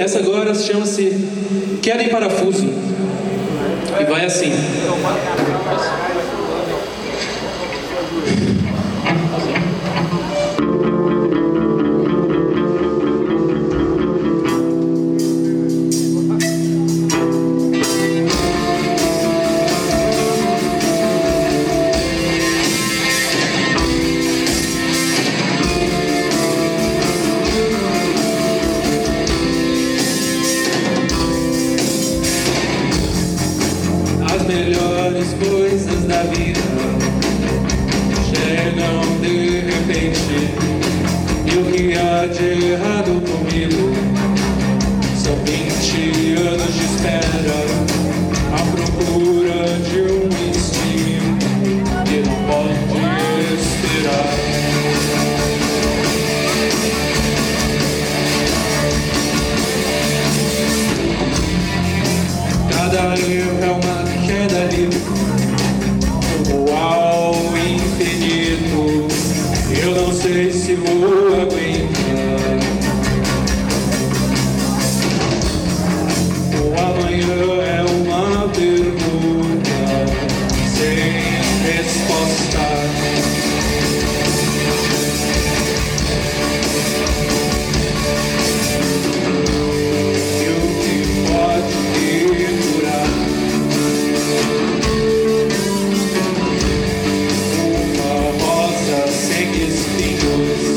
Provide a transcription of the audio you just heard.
essa agora chama-se Queda em Parafuso. E vai assim. as coisas da vida chegam de repente e o que há de errado comigo são 20 anos de espera à procura de um destino que não pode esperar. Cada erro é uma Eu não sei se vou aguentar. O amanhã. It's you.